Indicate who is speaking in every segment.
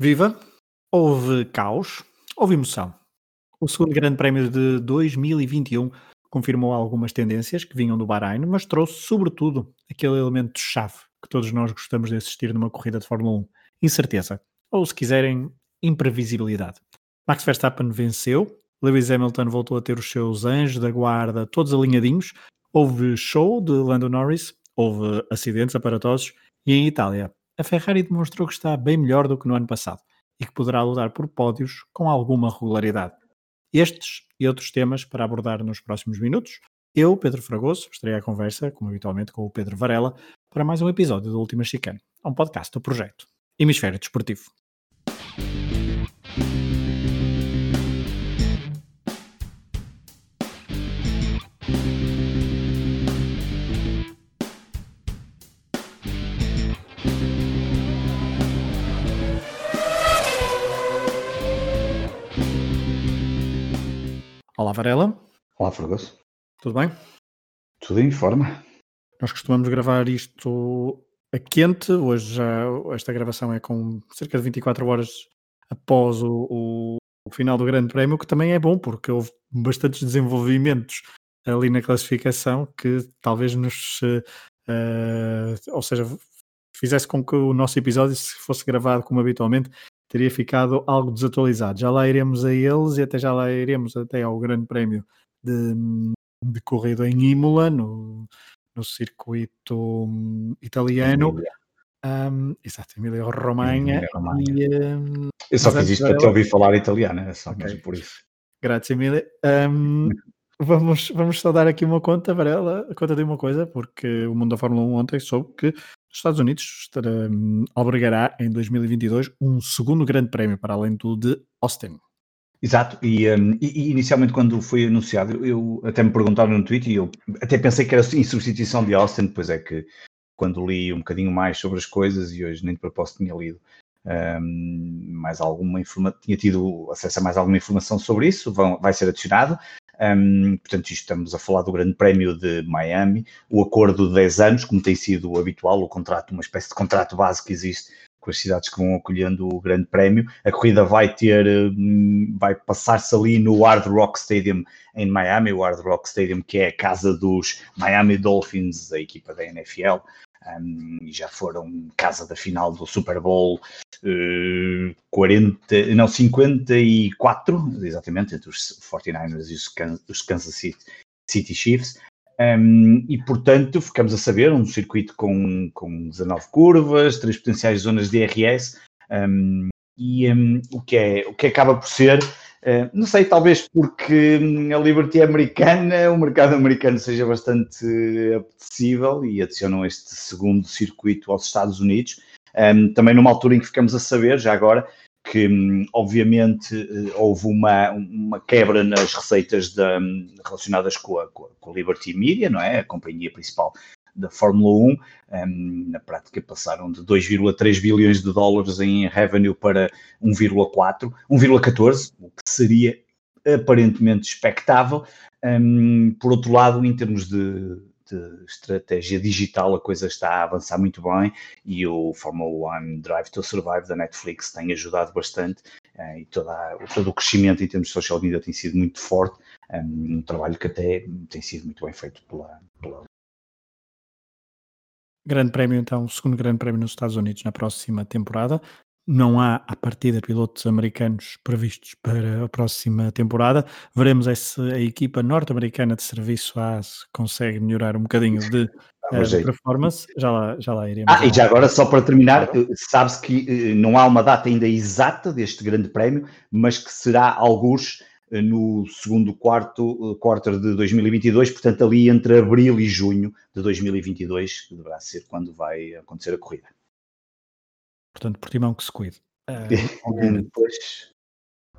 Speaker 1: Viva! Houve caos, houve emoção. O segundo Grande Prémio de 2021 confirmou algumas tendências que vinham do Bahrein, mas trouxe, sobretudo, aquele elemento-chave que todos nós gostamos de assistir numa corrida de Fórmula 1: incerteza. Ou, se quiserem, imprevisibilidade. Max Verstappen venceu, Lewis Hamilton voltou a ter os seus anjos da guarda todos alinhadinhos, houve show de Lando Norris, houve acidentes aparatosos e em Itália a Ferrari demonstrou que está bem melhor do que no ano passado e que poderá lutar por pódios com alguma regularidade. Estes e outros temas para abordar nos próximos minutos. Eu, Pedro Fragoso, estarei à conversa, como habitualmente, com o Pedro Varela, para mais um episódio do Última Chicane, um podcast do projeto Hemisfério Desportivo. Varela.
Speaker 2: Olá, Fragoso.
Speaker 1: Tudo bem?
Speaker 2: Tudo em forma.
Speaker 1: Nós costumamos gravar isto a quente. Hoje já esta gravação é com cerca de 24 horas após o, o, o final do Grande Prémio, que também é bom, porque houve bastantes desenvolvimentos ali na classificação que talvez nos. Uh, ou seja, fizesse com que o nosso episódio, se fosse gravado como habitualmente, teria ficado algo desatualizado. Já lá iremos a eles e até já lá iremos até ao Grande Prémio de, de corrida em Imola, no, no circuito hum, italiano. Um, exato, Emília Romanha.
Speaker 2: Um, Eu só fiz isto para te ouvir falar italiano, é só okay. por isso.
Speaker 1: Grazie, Emília. Um, vamos, vamos só dar aqui uma conta, Varela, conta de uma coisa, porque o mundo da Fórmula 1 ontem soube que os Estados Unidos estará, um, albergará em 2022 um segundo grande prémio, para além do de Austin.
Speaker 2: Exato, e, um, e, inicialmente quando foi anunciado, eu até me perguntaram no Twitter e eu até pensei que era em substituição de Austin, depois é que quando li um bocadinho mais sobre as coisas e hoje nem de propósito tinha lido um, mais alguma informação, tinha tido acesso a mais alguma informação sobre isso, vão, vai ser adicionado. Um, portanto, estamos a falar do Grande Prémio de Miami, o acordo de 10 anos, como tem sido habitual, o contrato, uma espécie de contrato básico que existe com as cidades que vão acolhendo o Grande Prémio. A corrida vai ter, hum, vai passar-se ali no Hard Rock Stadium em Miami, o Hard Rock Stadium que é a casa dos Miami Dolphins, a equipa da NFL e já foram casa da final do Super Bowl uh, 40, não, 54, exatamente, entre os 49ers e os, Kansas City, City Chiefs. Um, e portanto ficamos a saber um circuito com, com 19 curvas, três potenciais zonas de DRS um, e um, o, que é, o que acaba por ser eh, não sei, talvez porque hum, a Liberty é americana, o mercado americano seja bastante apetecível e adicionam este segundo circuito aos Estados Unidos. Um, também numa altura em que ficamos a saber, já agora, que hum, obviamente eh, houve uma, uma quebra nas receitas hum, relacionadas com a, com a, Liberty Media, não é? A companhia principal da Fórmula 1. Um, na prática passaram de 2,3 bilhões de dólares em revenue para 1,4, 1,14, o que seria aparentemente expectável. Um, por outro lado, em termos de, de, estratégia digital, a coisa está a avançar muito bem e o Fórmula 1 Drive to Survive da Netflix tem ajudado bastante uh, e toda, todo o crescimento em termos de social media tem sido muito forte. Um, um trabalho que até tem sido muito bem feito pela, pela
Speaker 1: Grande Prémio, então, o segundo Grande Prémio nos Estados Unidos na próxima temporada. Não há, à partida, pilotos americanos previstos para a próxima temporada. Veremos se a equipa norte-americana de serviço A consegue melhorar um bocadinho de, uh, performance. Já lá, já lá iremos.
Speaker 2: Ah, e já agora, só para terminar, eh, sabe-se que eh, não há uma data ainda exata deste Grande Prémio, mas que será alguns eh, no segundo quarto, eh, quarter de 2022, portanto ali entre abril e junho de 2022, que deverá ser quando vai acontecer a corrida.
Speaker 1: Portanto, Portimão que se cuide.
Speaker 2: Uh, pois,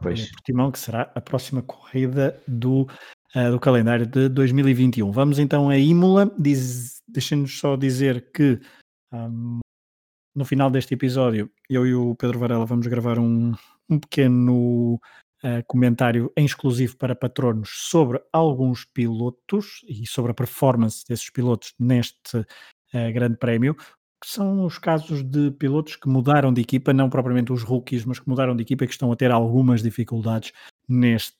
Speaker 1: pois. Portimão que será a próxima corrida do, uh, do calendário de 2021. Vamos então a Imola, Diz, deixem-nos só dizer que um, no final deste episódio, eu e o Pedro Varela vamos gravar um, um pequeno uh, comentário em exclusivo para patronos sobre alguns pilotos e sobre a performance desses pilotos neste uh, Grande Prémio. são os casos de pilotos que mudaram de equipa, não propriamente os rookies, mas que mudaram de equipa e que estão a ter algumas dificuldades neste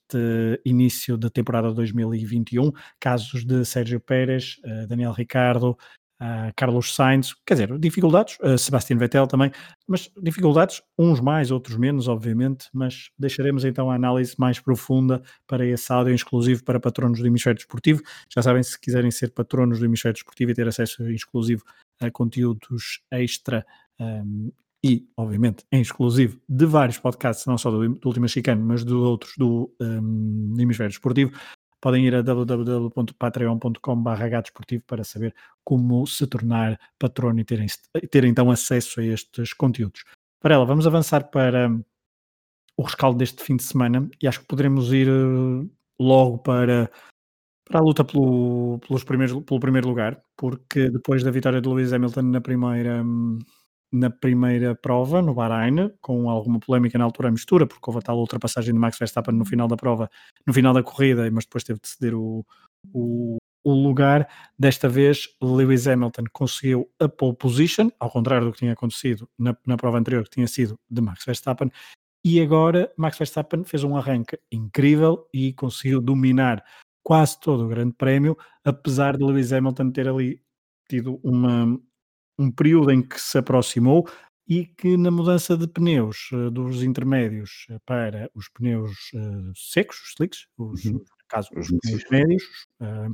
Speaker 1: início da temporada 2021. Casos de Sérgio Pérez, eh, Daniel Ricardo, uh, Carlos Sainz, quer dizer, dificuldades, uh, Sebastian Vettel também, mas dificuldades, uns mais, outros menos, obviamente, mas deixaremos então a análise mais profunda para esse áudio exclusivo para patronos do Hemisfério Desportivo. Já sabem, se quiserem ser patronos do Hemisfério Desportivo e ter acesso exclusivo a conteúdos extra um, e, obviamente, em exclusivo de vários podcasts, não só do, do Última Chicane, mas de outros do um, Hemisfério Desportivo, podem ir a www.patreon.com.br para saber como se tornar patrono e ter, ter então acesso a estes conteúdos. Para ela, vamos avançar para o rescaldo deste fim de semana e acho que poderemos ir eh, logo para, para a luta pelo, pelos primeiros, pelo primeiro lugar, porque depois da vitória de Lewis Hamilton na primeira hum, na primeira prova, no Bahrein, com alguma polémica na altura a mistura, porque houve a tal ultrapassagem de Max Verstappen no final da prova, no final da corrida, mas depois teve de ceder o, o, o lugar. Desta vez, Lewis Hamilton conseguiu a pole position, ao contrário do que tinha acontecido na, na prova anterior, que tinha sido de Max Verstappen. E agora, Max Verstappen fez um arranque incrível e conseguiu dominar quase todo o Grande Prémio, apesar de Lewis Hamilton ter ali tido uma, um período em que se aproximou e que na mudança de pneus uh, dos intermédios eh, para os pneus uh, secos, os slicks, os, uhum. caso, os, os pneus médios. Uh,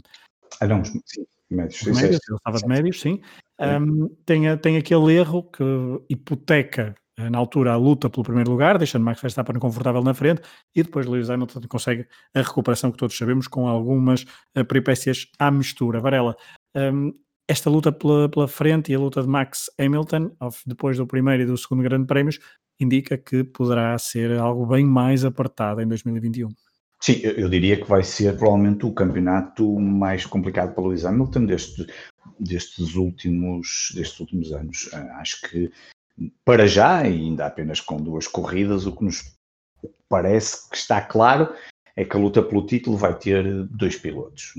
Speaker 2: ah, não, sim, médios.
Speaker 1: Os médios, ele estava de médios, sim. Um, tem, tem aquele erro que hipoteca na altura a luta pelo primeiro lugar, deixando Max Verstappen confortável na frente e depois Lewis Hamilton consegue a recuperação que todos sabemos com algumas peripécias à mistura. Varela, um, esta luta pela, pela, frente e a luta de Max Hamilton, depois do primeiro e do segundo Grande Prémios, indica que poderá ser algo bem mais apertado em 2021.
Speaker 2: Sim, eu diria que vai ser provavelmente o campeonato mais complicado para Lewis Hamilton deste, destes, últimos, destes últimos anos. Ah, acho que para já, ainda apenas com duas corridas, o que nos parece que está claro é que a luta pelo título vai ter dois pilotos.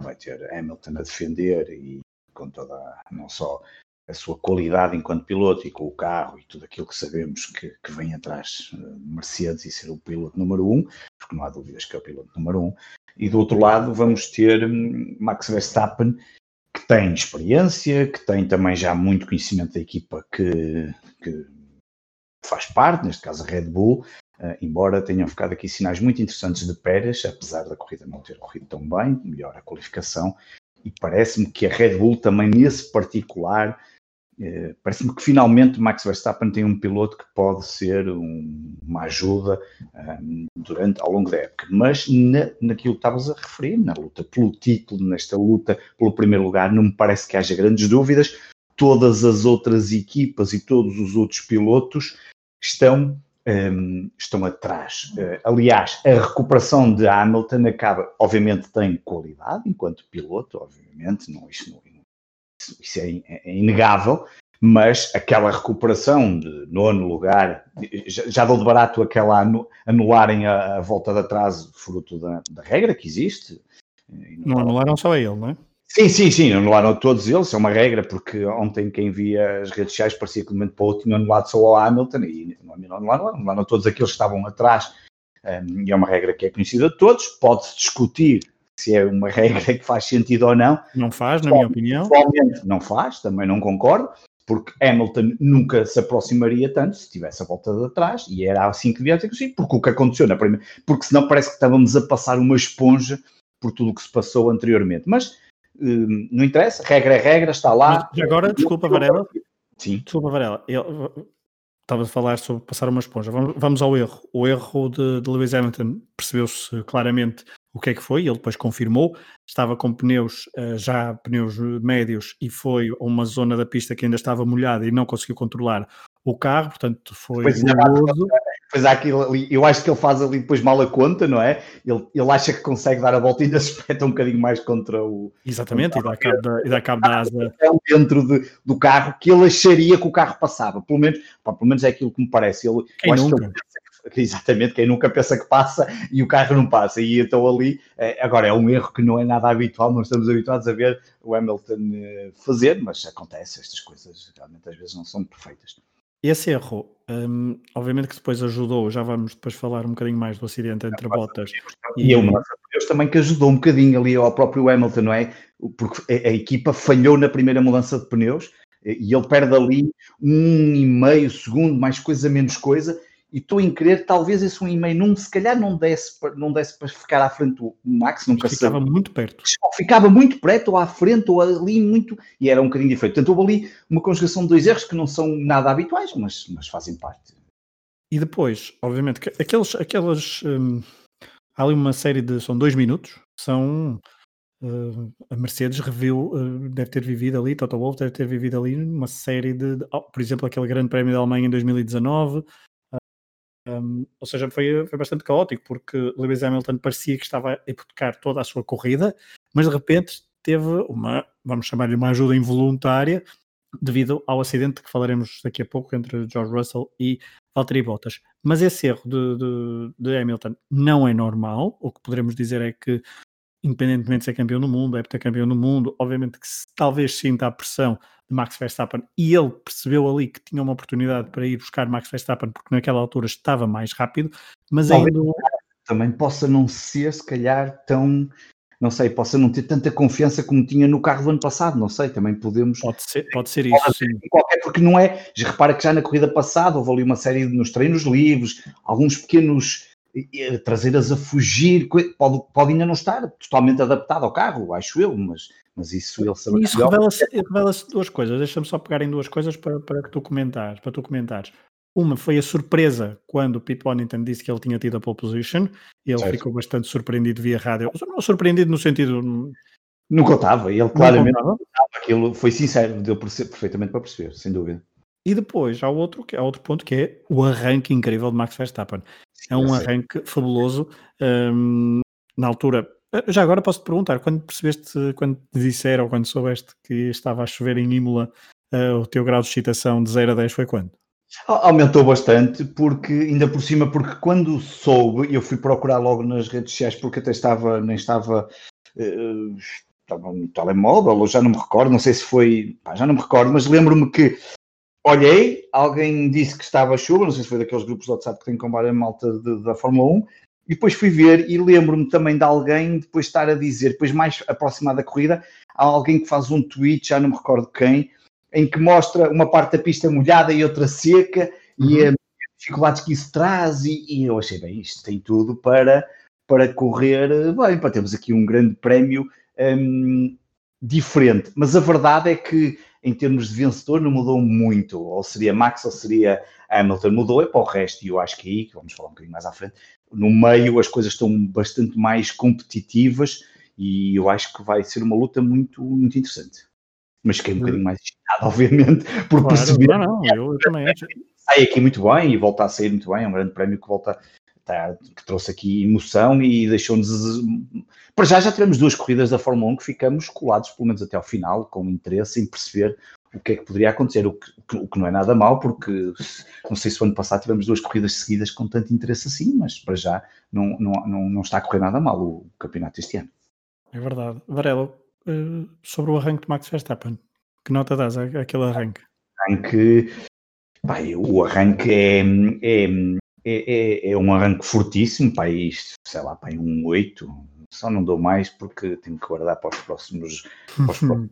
Speaker 2: Vai ter Hamilton a defender e com toda, não só a sua qualidade enquanto piloto e com o carro e tudo aquilo que sabemos que, que vem atrás de Mercedes e ser o piloto número um, porque não há dúvidas que é o piloto número um. E do outro lado vamos ter hum, Max Verstappen, que tem experiência, que tem também já muito conhecimento da equipa que, que faz parte, neste caso a Red Bull, Uh, embora tenham ficado aqui sinais muito interessantes de Pérez, apesar da corrida não ter corrido tão bem, melhor a qualificação, e parece-me que a Red Bull também nesse particular, eh, parece-me que finalmente Max Verstappen tem um piloto que pode ser um, uma ajuda um, durante, ao longo da época. Mas na, naquilo que estavas a referir, na luta pelo título, nesta luta pelo primeiro lugar, não me parece que haja grandes dúvidas. Todas as outras equipas e todos os outros pilotos estão um, estão atrás. Uh, aliás, a recuperação de Hamilton acaba, obviamente, tem qualidade enquanto piloto, obviamente, não, isso, não, isso, isso é, é, inegável, mas aquela recuperação de nono lugar, já, já deu de barato aquela anularem a, a volta de atraso, fruto da, da regra que existe.
Speaker 1: Não anularam só a ele, não é?
Speaker 2: Sim, sim, sim, anularam todos eles, é uma regra, porque ontem quem via as redes sociais parecia que de momento para o outro tinham anulado só o Hamilton, e não anularam, anularam todos aqueles que estavam atrás, um, e é uma regra que é conhecida de todos, pode-se discutir se é uma regra que faz sentido ou não.
Speaker 1: Não faz, na minha opinião.
Speaker 2: Não faz, também não concordo, porque Hamilton nunca se aproximaria tanto se tivesse a volta de atrás, e era assim que devia ter sido, porque o que aconteceu na primeira, porque senão parece que estávamos a passar uma esponja por tudo o que se passou anteriormente, mas Hum, não interessa, regra é regra, está lá.
Speaker 1: Mas agora, desculpa, Varela.
Speaker 2: Sim.
Speaker 1: Desculpa, Varela. estava a falar sobre passar uma esponja. Vamos, vamos ao erro. O erro de, de Lewis Hamilton percebeu-se claramente o que é que foi, ele depois confirmou. Estava com pneus, eh, já pneus médios, e foi a uma zona da pista que ainda estava molhada e não conseguiu controlar o carro, portanto foi
Speaker 2: depois, depois há aquilo ali, eu acho que ele faz ali depois mal a conta, não é? Ele, ele acha que consegue dar a volta e ainda se espeta um bocadinho mais contra o.
Speaker 1: Exatamente, e dá cabo da, e dá cabo da asa.
Speaker 2: Dentro de, do carro que ele acharia que o carro passava, pelo menos, pá, pelo menos é aquilo que me parece. Ele,
Speaker 1: Quem nunca?
Speaker 2: exatamente, quem nunca pensa que passa e o carro não passa. E então ali, é, agora é um erro que não é nada habitual, não estamos habituados a ver o Hamilton eh, fazer, mas acontece, estas coisas realmente às vezes não são perfeitas.
Speaker 1: Esse erro, um, obviamente que depois ajudou, já vamos depois falar um bocadinho mais do acidente entre Bottas
Speaker 2: e, e uma Deus também que ajudou um bocadinho ali ao próprio Hamilton, não é? Porque a, a equipa falhou na primeira mudança de pneus e ele perde ali um e meio segundo, mais coisa, menos coisa, e estou em querer, talvez esse um e meio não, se calhar não desse, não desse para ficar à frente do Max, nunca
Speaker 1: ficava sabe. muito perto.
Speaker 2: ficava muito perto, ou à frente, ou ali muito, e era um bocadinho diferente. Portanto, houve ali uma conjugação de dois erros que não são nada habituais, mas, mas fazem parte.
Speaker 1: E depois, obviamente, aqueles, aquelas. Hum, há ali uma série de. São dois minutos, são Uh, a Mercedes reviu, uh, deve ter vivido ali, Toto Wolff deve ter vivido ali uma série de, de oh, por exemplo, aquele grande prémio da Alemanha em 2019, uh, um, ou seja, foi, foi bastante caótico, porque Lewis Hamilton parecia que estava a hipotecar toda a sua corrida, mas de repente teve uma, vamos chamar-lhe uma ajuda involuntária, devido ao acidente que falaremos daqui a pouco entre George Russell e Valtteri Bottas. Mas esse erro de, de, de Hamilton não é normal, o que poderemos dizer é que independentemente de ser campeão do mundo, é campeão do mundo, obviamente que se, talvez sinta a pressão de Max Verstappen e ele percebeu ali que tinha uma oportunidade para ir buscar Max Verstappen porque naquela altura estava mais rápido, mas talvez ainda...
Speaker 2: também possa não ser se calhar tão não sei, possa não ter tanta confiança como tinha no carro do ano passado, não sei, também podemos...
Speaker 1: Pode ser, pode ser isso, sim.
Speaker 2: Qualquer, porque não é, já repara que já na corrida passada houve ali uma série nos treinos livres, alguns pequenos trazê-las a fugir, pode, pode ainda não estar totalmente adaptado ao carro, acho eu, mas, mas isso ele
Speaker 1: sabe. Isso revela-se revela duas coisas, deixa-me só pegar em duas coisas para, para que tu comentares, para tu comentares. Uma foi a surpresa quando o Pete Bonington disse que ele tinha tido a pole position, e ele certo. ficou bastante surpreendido via rádio, não surpreendido no sentido...
Speaker 2: Não contava, ele claramente contava. aquilo foi sincero, deu perfeitamente para perceber, sem dúvida.
Speaker 1: E depois há outro, há outro ponto que é o arranque incrível de Max Verstappen. É um arranque fabuloso. Um, na altura, eh, já agora posso te perguntar, quando percebeste, quando te disseram, quando soubeste que estava a chover em Imola, uh, o teu grau de excitação de 0 a 10 foi quando?
Speaker 2: Aumentou bastante, porque ainda por cima, porque quando soube, eu fui procurar logo nas redes sociais, porque até estava, nem estava, uh, estava no telemóvel, ou já não me recordo, não sei se foi, pá, já não me recordo, mas lembro-me que olhei, alguém disse que estava chuva, não sei se foi daqueles grupos de WhatsApp que tem com várias malta de, da Fórmula 1, e depois fui ver e lembro-me também de alguém depois estar a dizer, depois mais aproximado da corrida, há alguém que faz um tweet, já não me recordo quem, em que mostra uma parte da pista molhada e outra seca, uhum. e as dificuldades que isso traz, e, e, eu achei, bem, isto tem tudo para, para correr bem, para termos aqui um grande prémio um, diferente. Mas a verdade é que em termos de vencedor não mudou muito, ou seria Max ou seria Hamilton, mudou é para o resto, e eu acho que aí, que vamos falar um bocadinho mais à frente, no meio as coisas estão bastante mais competitivas e eu acho que vai ser uma luta muito, muito interessante. Mas fiquei um hum. bocadinho mais excitado, obviamente, por claro, perceber. Não, não, eu, eu também acho. Sai aqui muito bem e volta a sair muito bem, é um grande prémio que volta tá, que trouxe aqui emoção e deixou-nos. Para já, já tivemos duas corridas da Fórmula 1 que ficamos colados, pelo menos até ao final, com interesse em perceber o que é que poderia acontecer, o que, o que não é nada mal, porque não sei se o ano passado tivemos duas corridas seguidas com tanto interesse assim, mas para já não, não, não, não está a correr nada mal o campeonato este ano.
Speaker 1: É verdade. Varela, eh, sobre o arranque de Max Verstappen, que nota dás àquele arranque?
Speaker 2: Arranque, pai, o arranque é, é, é, é, é, um arranque fortíssimo, para isto, sei lá, para um 8, só não dou mais porque tenho que guardar para os próximos, para os próximos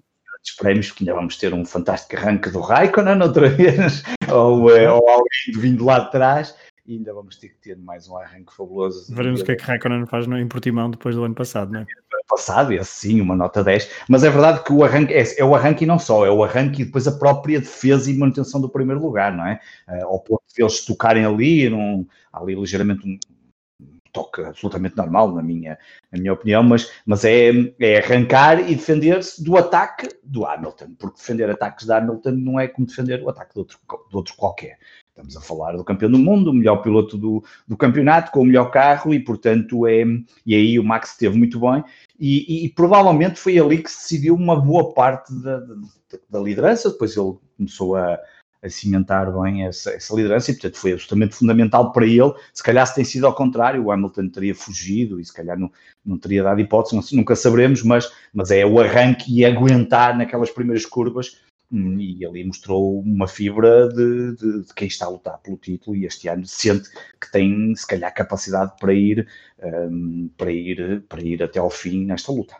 Speaker 2: prémios, porque ainda vamos ter um fantástico arranque do Raikkonen outra vez, ou, é, ou alguém vindo lá de trás, e ainda vamos ter que ter mais um arranque fabuloso.
Speaker 1: Veremos o que é que Raikkonen faz no, em Portimão depois do ano passado, não é?
Speaker 2: passado, e assim, uma nota 10, mas é verdade que o arranque é, é, o arranque e não só, é o arranque e depois a própria defesa e manutenção do primeiro lugar, não é? Uh, ao ponto de eles tocarem ali, num, ali ligeiramente um, toque absolutamente normal, na minha, na minha opinião, mas, mas é, é arrancar e defender-se do ataque do Hamilton, porque defender ataques de Hamilton não é como defender o ataque de outro, de outro qualquer. Estamos a falar do campeão do mundo, o melhor piloto do, do campeonato, com o melhor carro, e portanto é. E aí o Max esteve muito bem, e, e, e provavelmente foi ali que se decidiu uma boa parte da, da, liderança. Depois ele começou a, a cimentar bem essa, essa, liderança e, portanto, foi absolutamente fundamental para ele. Se calhar, se tem sido ao contrário, o Hamilton teria fugido e se calhar não, não teria dado hipótese, nunca saberemos, mas, mas é o arranque e aguentar naquelas primeiras curvas. E ali mostrou uma fibra de, de, de, quem está a lutar pelo título e este ano sente que tem, se calhar, capacidade para ir, um, para ir, para ir até ao fim nesta luta.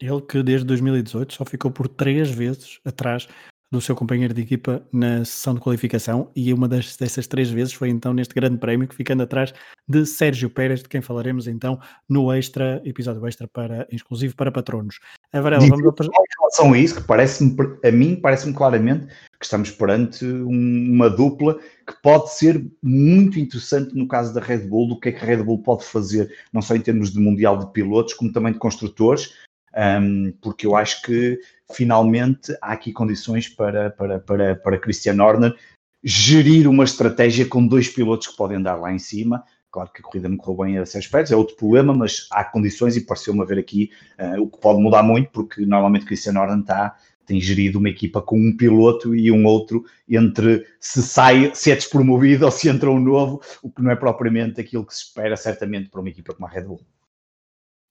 Speaker 1: Ele que desde 2018 só ficou por três vezes atrás do seu companheiro de equipa na sessão de qualificação e uma das, dessas três vezes foi então neste grande prémio, ficando atrás de Sérgio Pérez, de quem falaremos então no extra, episódio extra para, exclusivo para patronos.
Speaker 2: A Varela, vamos ao... Em relação a isso, que parece-me, a mim parece-me claramente que estamos perante um, uma dupla que pode ser muito interessante no caso da Red Bull, do que é que a Red Bull pode fazer, não só em termos de mundial de pilotos, como também de construtores, um, porque eu acho que finalmente há aqui condições para, para, para, para Christian Horner gerir uma estratégia com dois pilotos que podem dar lá em cima. Claro que a corrida não correu bem a esses aspectos, é outro problema, mas há condições e pareceu-me haver aqui uh, o que pode mudar muito, porque normalmente Christian Horner está, tem gerido uma equipa com um piloto e um outro entre se sai, se é despromovido ou se entra um novo, o que não é propriamente aquilo que se espera certamente para uma equipa como a Red Bull.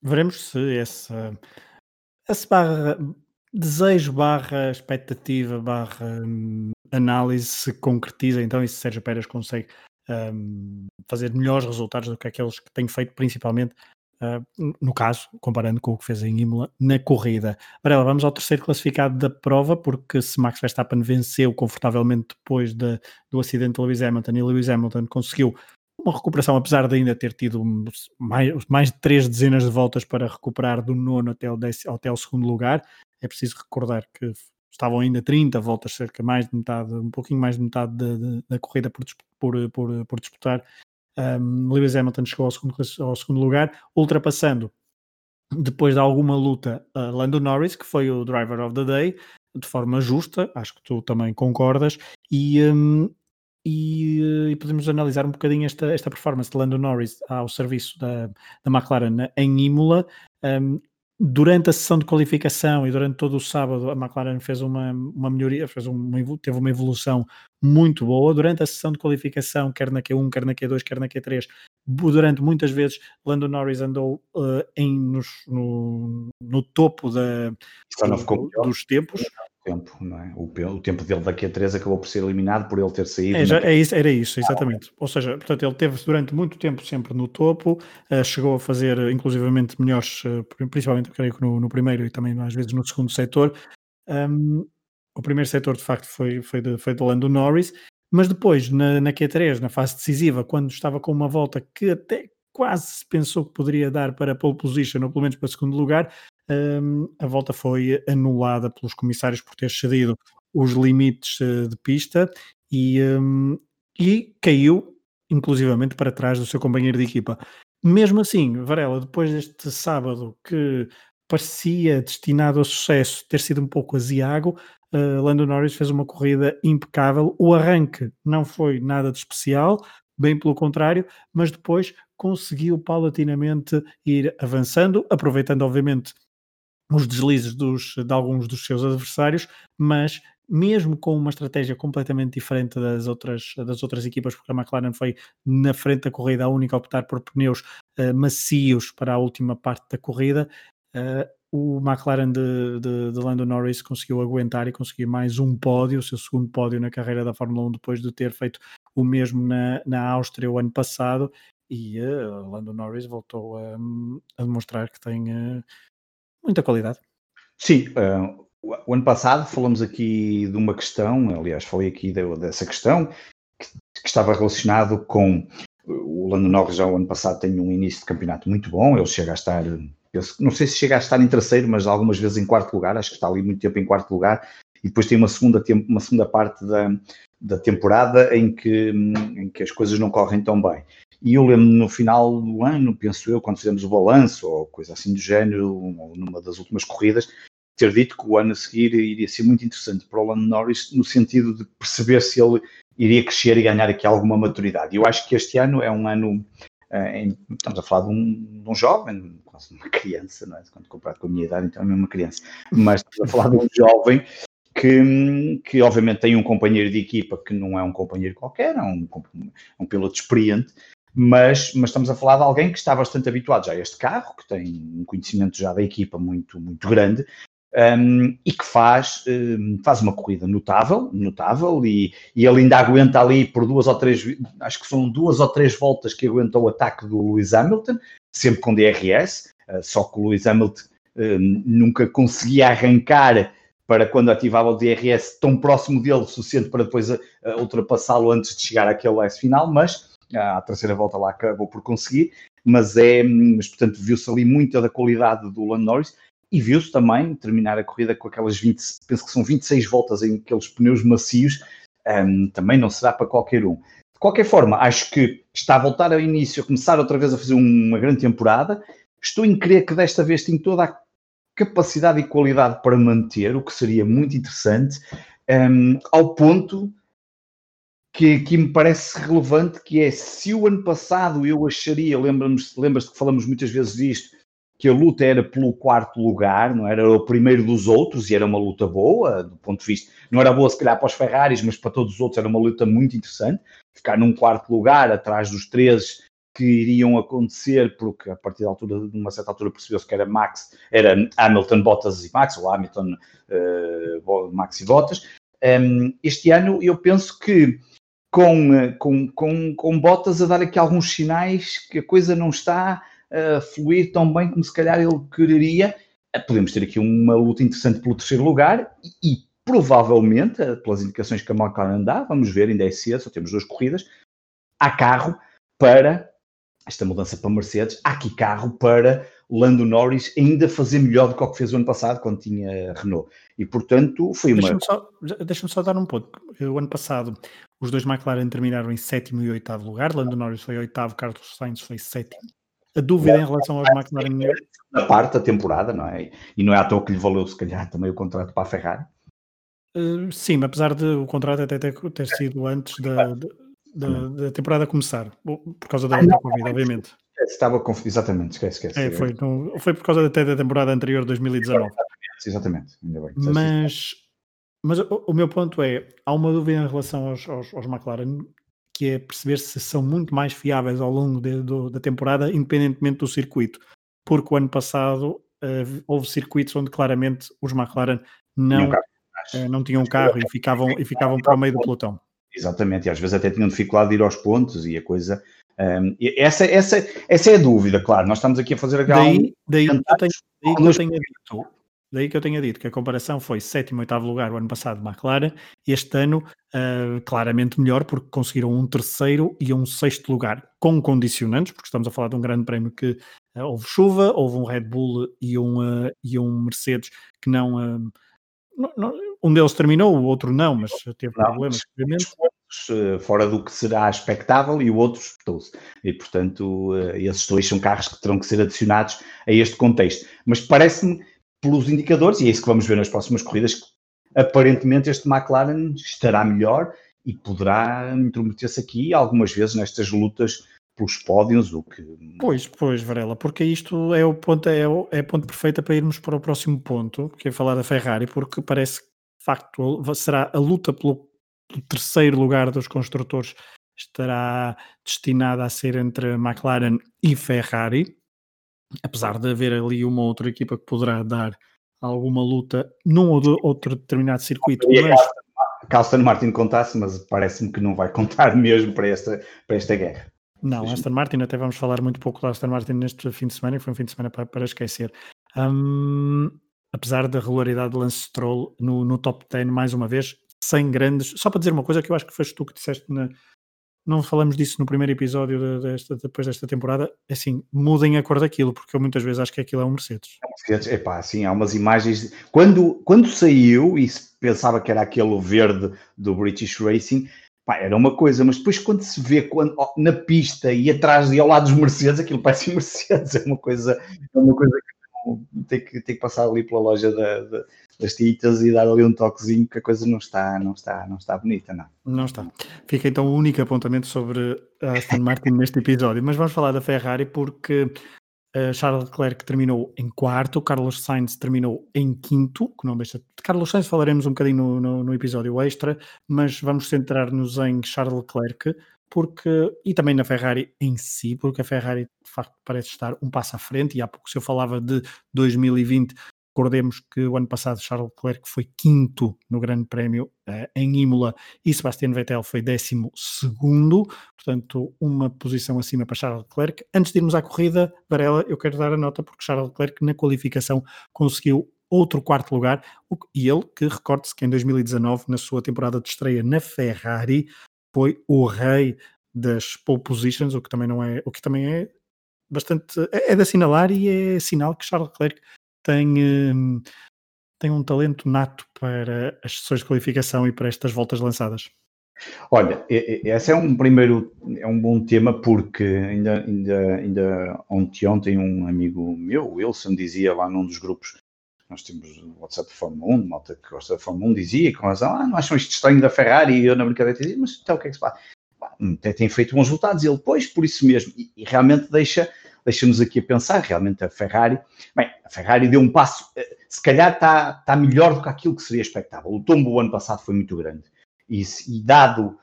Speaker 1: Veremos se essa esse barra desejo barra expectativa barra hum, análise se concretiza então e se Sérgio Pérez consegue um, fazer melhores resultados do que aqueles que tem feito principalmente uh, no caso, comparando com o que fez em Imola na corrida. Varela, vamos ao terceiro classificado da prova, porque se Max Verstappen venceu confortavelmente depois de, do acidente de Lewis Hamilton e Lewis Hamilton conseguiu uma recuperação, apesar de ainda ter tido mais, mais de três dezenas de voltas para recuperar do nono até o, décimo, até o segundo lugar. É preciso recordar que estavam ainda 30 voltas, cerca mais de metade, um pouquinho mais de metade da, da corrida por, por, por, por disputar. Um, Lewis Hamilton chegou ao segundo, ao segundo lugar, ultrapassando depois de alguma luta uh, Lando Norris, que foi o driver of the day, de forma justa, acho que tu também concordas, e, um, e, e, podemos analisar um bocadinho esta, esta performance de Lando Norris ao serviço da, da McLaren em Imola. Um, durante a sessão de qualificação e durante todo o sábado, a McLaren fez uma, uma melhoria, fez uma, teve uma evolução muito boa. Durante a sessão de qualificação, quer na Q1, quer na Q2, quer na Q3, durante muitas vezes, Lando Norris andou uh, em, nos, no, no topo da, do, dos tempos
Speaker 2: tempo, não é? O, o, tempo dele daqui a 3 acabou por ser eliminado por ele ter saído.
Speaker 1: É, já, é isso, era isso, exatamente. Ou seja, portanto, ele teve durante muito tempo sempre no topo, uh, chegou a fazer inclusivamente melhores, uh, principalmente creio que no, no, primeiro e também às vezes no segundo setor. Um, o primeiro setor de facto foi, foi, de, foi de Lando Norris, mas depois na, na Q3, na fase decisiva, quando estava com uma volta que até quase se pensou que poderia dar para pole position, ou pelo menos para segundo lugar, um, a volta foi anulada pelos comissários por ter cedido os limites uh, de pista e, um, e caiu inclusivamente para trás do seu companheiro de equipa. Mesmo assim, Varela, depois deste sábado que parecia destinado a sucesso, ter sido um pouco aziago, uh, Lando Norris fez uma corrida impecável. O arranque não foi nada de especial, bem pelo contrário, mas depois conseguiu paulatinamente ir avançando, aproveitando, obviamente, os deslizes dos, de alguns dos seus adversários, mas mesmo com uma estratégia completamente diferente das outras, das outras equipas, porque a McLaren foi na frente da corrida a única a optar por pneus uh, macios para a última parte da corrida, uh, o McLaren de, de, de, Lando Norris conseguiu aguentar e conseguir mais um pódio, o seu segundo pódio na carreira da Fórmula 1, depois de ter feito o mesmo na, na Áustria o ano passado, e uh, Lando Norris voltou a, a demonstrar que tem muita qualidade.
Speaker 2: Sim, uh, o ano passado falamos aqui de uma questão, aliás, falei aqui de, dessa questão, que, que, estava relacionado com o Lando Norris já o ano passado tem um início de campeonato muito bom, ele chega a estar, não sei se chega a estar em terceiro, mas algumas vezes em quarto lugar, acho que está ali muito tempo em quarto lugar, e depois tem uma segunda, uma segunda parte da, da temporada em que, em que as coisas não correm tão bem. E eu lembro no final do ano, penso eu, quando fizemos o balanço ou coisa assim do género, ou numa das últimas corridas, ter dito que o ano a seguir iria ser muito interessante para o Lando Norris, no sentido de perceber se ele iria crescer e ganhar aqui alguma maturidade. Eu acho que este ano é um ano, eh, em, estamos a falar de um, de um jovem, quase uma criança, não é? Quando comparado com a minha idade, então é mesmo uma criança, mas estamos a falar de um jovem que, que obviamente tem um companheiro de equipa que não é um companheiro qualquer, é um, um piloto experiente, mas, mas estamos a falar de alguém que está bastante habituado já a este carro, que tem um conhecimento já da equipa muito, muito grande um, e que faz, um, faz uma corrida notável, notável e, e ele ainda aguenta ali por duas ou três, acho que são duas ou três voltas que aguentou o ataque do Lewis Hamilton, sempre com DRS, uh, só que o Lewis Hamilton um, nunca conseguia arrancar para quando ativava o DRS tão próximo dele, suficiente para depois uh, ultrapassá-lo antes de chegar àquele last final, mas à terceira volta lá acabou por conseguir, mas é, mas portanto viu-se ali muita da qualidade do Lando Norris e viu-se também terminar a corrida com aquelas 20, penso que são 26 voltas em aqueles pneus macios, um, também não será para qualquer um. De qualquer forma, acho que está a voltar ao início, a começar outra vez a fazer uma grande temporada. Estou em crer que desta vez tem toda a capacidade e qualidade para manter, o que seria muito interessante, um, ao ponto que, que me parece relevante, que é se o ano passado eu acharia, lembras-te que falamos muitas vezes disto, que a luta era pelo quarto lugar, não era o primeiro dos outros, e era uma luta boa, do ponto de vista, não era boa se calhar para os Ferraris, mas para todos os outros era uma luta muito interessante, ficar num quarto lugar, atrás dos três que iriam acontecer, porque a partir da altura, de uma certa altura percebeu-se que era Max, era Hamilton, Bottas e Max, ou Hamilton, uh, Max e Bottas. Um, este ano eu penso que com, eh, com, com, com Bottas a dar aqui alguns sinais que a coisa não está a fluir tão bem como se calhar ele quereria. Eh, podemos ter aqui uma luta interessante pelo terceiro lugar e, e provavelmente, eh, pelas indicações que a McLaren dá, vamos ver, ainda é cedo, só temos duas corridas, há carro para esta mudança para Mercedes, há aqui carro para Lando Norris ainda fazer melhor do que o que fez o ano passado, quando tinha Renault. E, portanto, foi uma...
Speaker 1: Deixa-me só, deixa só dar um ponto. O ano passado, os dois McLaren terminaram em sétimo e oitavo lugar. Lando Norris foi oitavo, Carlos Sainz foi sétimo. A dúvida em relação aos McLaren...
Speaker 2: Na parte da temporada, não é? E não é à toa que lhe valeu, se calhar, também o contrato para a Ferrari.
Speaker 1: Uh, sim, apesar de o contrato até ter, ter sido antes da, da, da, temporada começar, por causa da, ah, Covid, obviamente.
Speaker 2: Estava conf... Exatamente, esquece, esquece.
Speaker 1: É, foi, foi por causa até da temporada anterior, 2019.
Speaker 2: Exatamente, ainda bem.
Speaker 1: Mas, mas o, o, meu ponto é, há uma dúvida em relação aos, aos, aos McLaren, que é perceber se são muito mais fiáveis ao longo de, do, da temporada, independentemente do circuito. Porque o ano passado uh, houve circuitos onde claramente os McLaren não, uh, não tinham carro e ficavam, e ficavam para o meio do pelotão.
Speaker 2: Exatamente, e às vezes até tinham dificuldade de ir aos pontos e a coisa. Um, essa, essa, essa é a dúvida, claro. Nós estamos aqui a fazer aquela.
Speaker 1: Daí, daí, eu tenho, daí eu tenha dito, daí que eu tenha dito que a comparação foi sétimo e oitavo lugar o ano passado McLaren, este ano uh, claramente melhor, porque conseguiram um terceiro e um sexto lugar, com condicionantes, porque estamos a falar de um grande prémio que uh, houve chuva, houve um Red Bull e um, uh, e um Mercedes que não não, não, um deles terminou, o outro não, mas teve não, problemas, obviamente.
Speaker 2: Fora do que será expectável e o outro espetou-se. E, portanto, esses dois são carros que terão que ser adicionados a este contexto. Mas parece-me, pelos indicadores, e é isso que vamos ver nas próximas corridas, que aparentemente este McLaren estará melhor e poderá intrometer-se aqui algumas vezes nestas lutas pelos pódios, o que...
Speaker 1: Pois, pois, Varela, porque isto é o ponto, é, o, é ponto perfeito para irmos para o próximo ponto, que é falar da Ferrari, porque parece que, de facto, será a luta pelo, pelo terceiro lugar dos construtores estará destinada a ser entre McLaren e Ferrari, apesar de haver ali uma outra equipa que poderá dar alguma luta num ou outro determinado circuito, mas...
Speaker 2: Que Aston Martin contasse, mas parece-me que não vai contar mesmo para esta, para esta guerra.
Speaker 1: Não, Aston Martin, até vamos falar muito pouco da Aston Martin neste fim de semana, e foi um fim de semana para, para esquecer. Um, apesar da regularidade de Lance Stroll no, no top 10, mais uma vez, sem grandes. Só para dizer uma coisa que eu acho que foste tu que disseste na, não falamos disso no primeiro episódio desta, depois desta temporada, assim, mudem a cor daquilo, porque eu muitas vezes acho que aquilo é um Mercedes.
Speaker 2: É epá, sim, há umas imagens. Quando, quando saiu e se pensava que era aquele verde do British Racing, Pá, era uma coisa, mas depois quando se vê quando, na pista e atrás e ao lado dos Mercedes, aquilo parece Mercedes, é uma coisa, é uma coisa que tem que, tem que passar ali pela loja da, da, das tintas e dar ali um toquezinho que a coisa não está, não está, não está bonita, não.
Speaker 1: Não está. Fica então o único apontamento sobre a Aston Martin neste episódio, mas vamos falar da Ferrari porque Uh, Charles Leclerc terminou em quarto, Carlos Sainz terminou em quinto, que não deixa de Carlos Sainz falaremos um bocadinho no, no, no episódio extra, mas vamos centrar-nos em Charles Leclerc, porque, e também na Ferrari em si, porque a Ferrari de facto parece estar um passo à frente, e há pouco se eu falava de 2020, Recordemos que o ano passado Charles Leclerc foi quinto no Grande Prémio eh, em Imola e Sebastian Vettel foi décimo segundo, portanto uma posição acima para Charles Leclerc. Antes de irmos à corrida, Varela, eu quero dar a nota porque Charles Leclerc na qualificação conseguiu outro quarto lugar, e ele que recorde-se que em 2019, na sua temporada de estreia na Ferrari, foi o rei das pole positions, o que também não é, o que também é bastante é, é de assinalar e é sinal que Charles Leclerc tem, hum, tem um talento nato para as sessões de qualificação e para estas voltas lançadas?
Speaker 2: Olha, esse é um primeiro, é um bom tema porque ainda, ainda, ainda ontem, ontem um amigo meu, Wilson, dizia lá num dos grupos, nós temos o WhatsApp Fórmula 1, malta que gosta da Fórmula 1, dizia com razão, ah, não acham isto estranho da Ferrari? E eu na brincadeira dizia, mas então o que é que se faz? Tem feito bons resultados, ele, pois, por isso mesmo, e, e realmente deixa deixa-nos aqui a pensar, realmente a Ferrari, bem, a Ferrari deu um passo, eh, se calhar está, está melhor do que aquilo que seria expectável. O tombo o ano passado foi muito grande. E, e dado,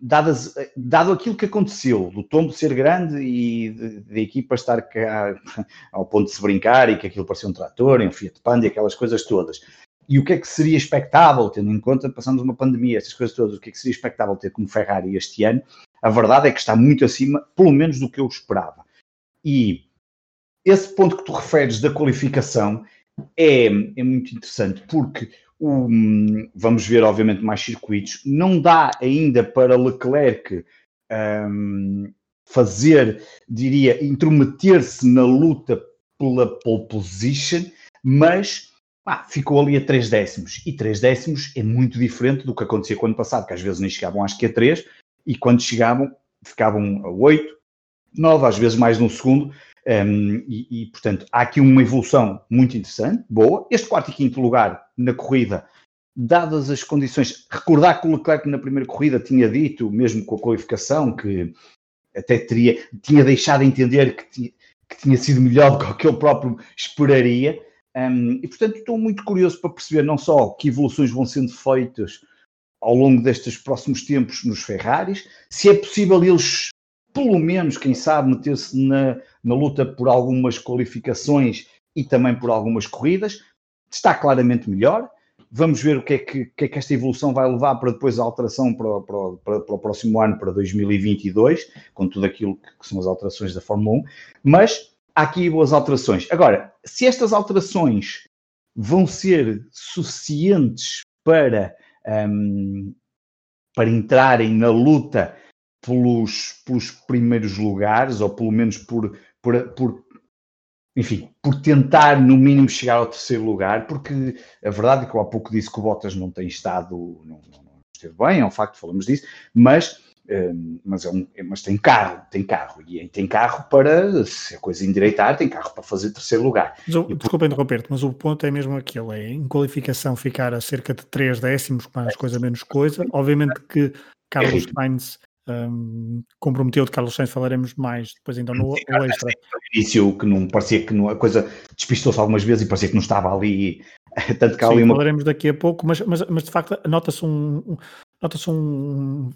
Speaker 2: dadas, eh, dado aquilo que aconteceu, do tombo ser grande e da equipa estar cá, ao ponto de se brincar e que aquilo parecia um trator, um Fiat Panda e aquelas coisas todas. E o que é que seria expectável, tendo em conta, passamos uma pandemia, essas coisas todas, o que é que seria expectável ter como Ferrari este ano? A verdade é que está muito acima, pelo menos do que eu esperava. E esse ponto que tu referes da qualificação é, é muito interessante, porque vamos ver, obviamente, mais circuitos. Não dá ainda para Leclerc um, fazer, diria, intrometer-se na luta pela pole position, mas ah, ficou ali a 3 décimos. E 3 décimos é muito diferente do que acontecia o ano passado, que às vezes nem chegavam, acho que a 3, e quando chegavam, ficavam a 8, 9, às vezes mais um segundo, um, e, e, portanto, há aqui uma evolução muito interessante, boa. Este quarto e quinto lugar na corrida, dadas as condições, recordar que o Leclerc na primeira corrida tinha dito, mesmo com a qualificação, que até teria, tinha deixado entender que, que tinha sido melhor do que ele próprio esperaria. Um, e, portanto, estou muito curioso para perceber não só que evoluções vão sendo feitas ao longo destes próximos tempos nos Ferraris, se é possível eles pelo menos, quem sabe, meter-se na, na luta por algumas qualificações e também por algumas corridas. Está claramente melhor. Vamos ver o que é que, que, é que esta evolução vai levar para depois a alteração para, para, para, o próximo ano, para 2022, com tudo aquilo que, que são as alterações da Fórmula 1. Mas há aqui boas alterações. Agora, se estas alterações vão ser suficientes para, um, para entrarem na luta pelos, pelos primeiros lugares, ou pelo menos por, por, por, enfim, por tentar no mínimo chegar ao terceiro lugar, porque a verdade é que eu há pouco disse que o Bottas não tem estado, não, não, não esteve bem, é um facto, falamos disso, mas, um, mas, é um, mas tem carro, tem carro, e tem carro para, se a coisa endireitar, tem carro para fazer terceiro lugar.
Speaker 1: Mas, o, desculpa interromper-te, mas o ponto é mesmo aquele, é em qualificação ficar a cerca de 3 décimos, mais coisa menos coisa, obviamente que Carlos é Sainz um, comprometeu de Carlos Sainz, falaremos mais depois então no, Sim, no extra.
Speaker 2: Início que não parecia que não, a coisa despistou-se algumas vezes e parecia que não estava ali, tanto que
Speaker 1: Sim,
Speaker 2: ali
Speaker 1: uma... falaremos daqui a pouco, mas, mas, mas de facto nota-se um, nota-se um,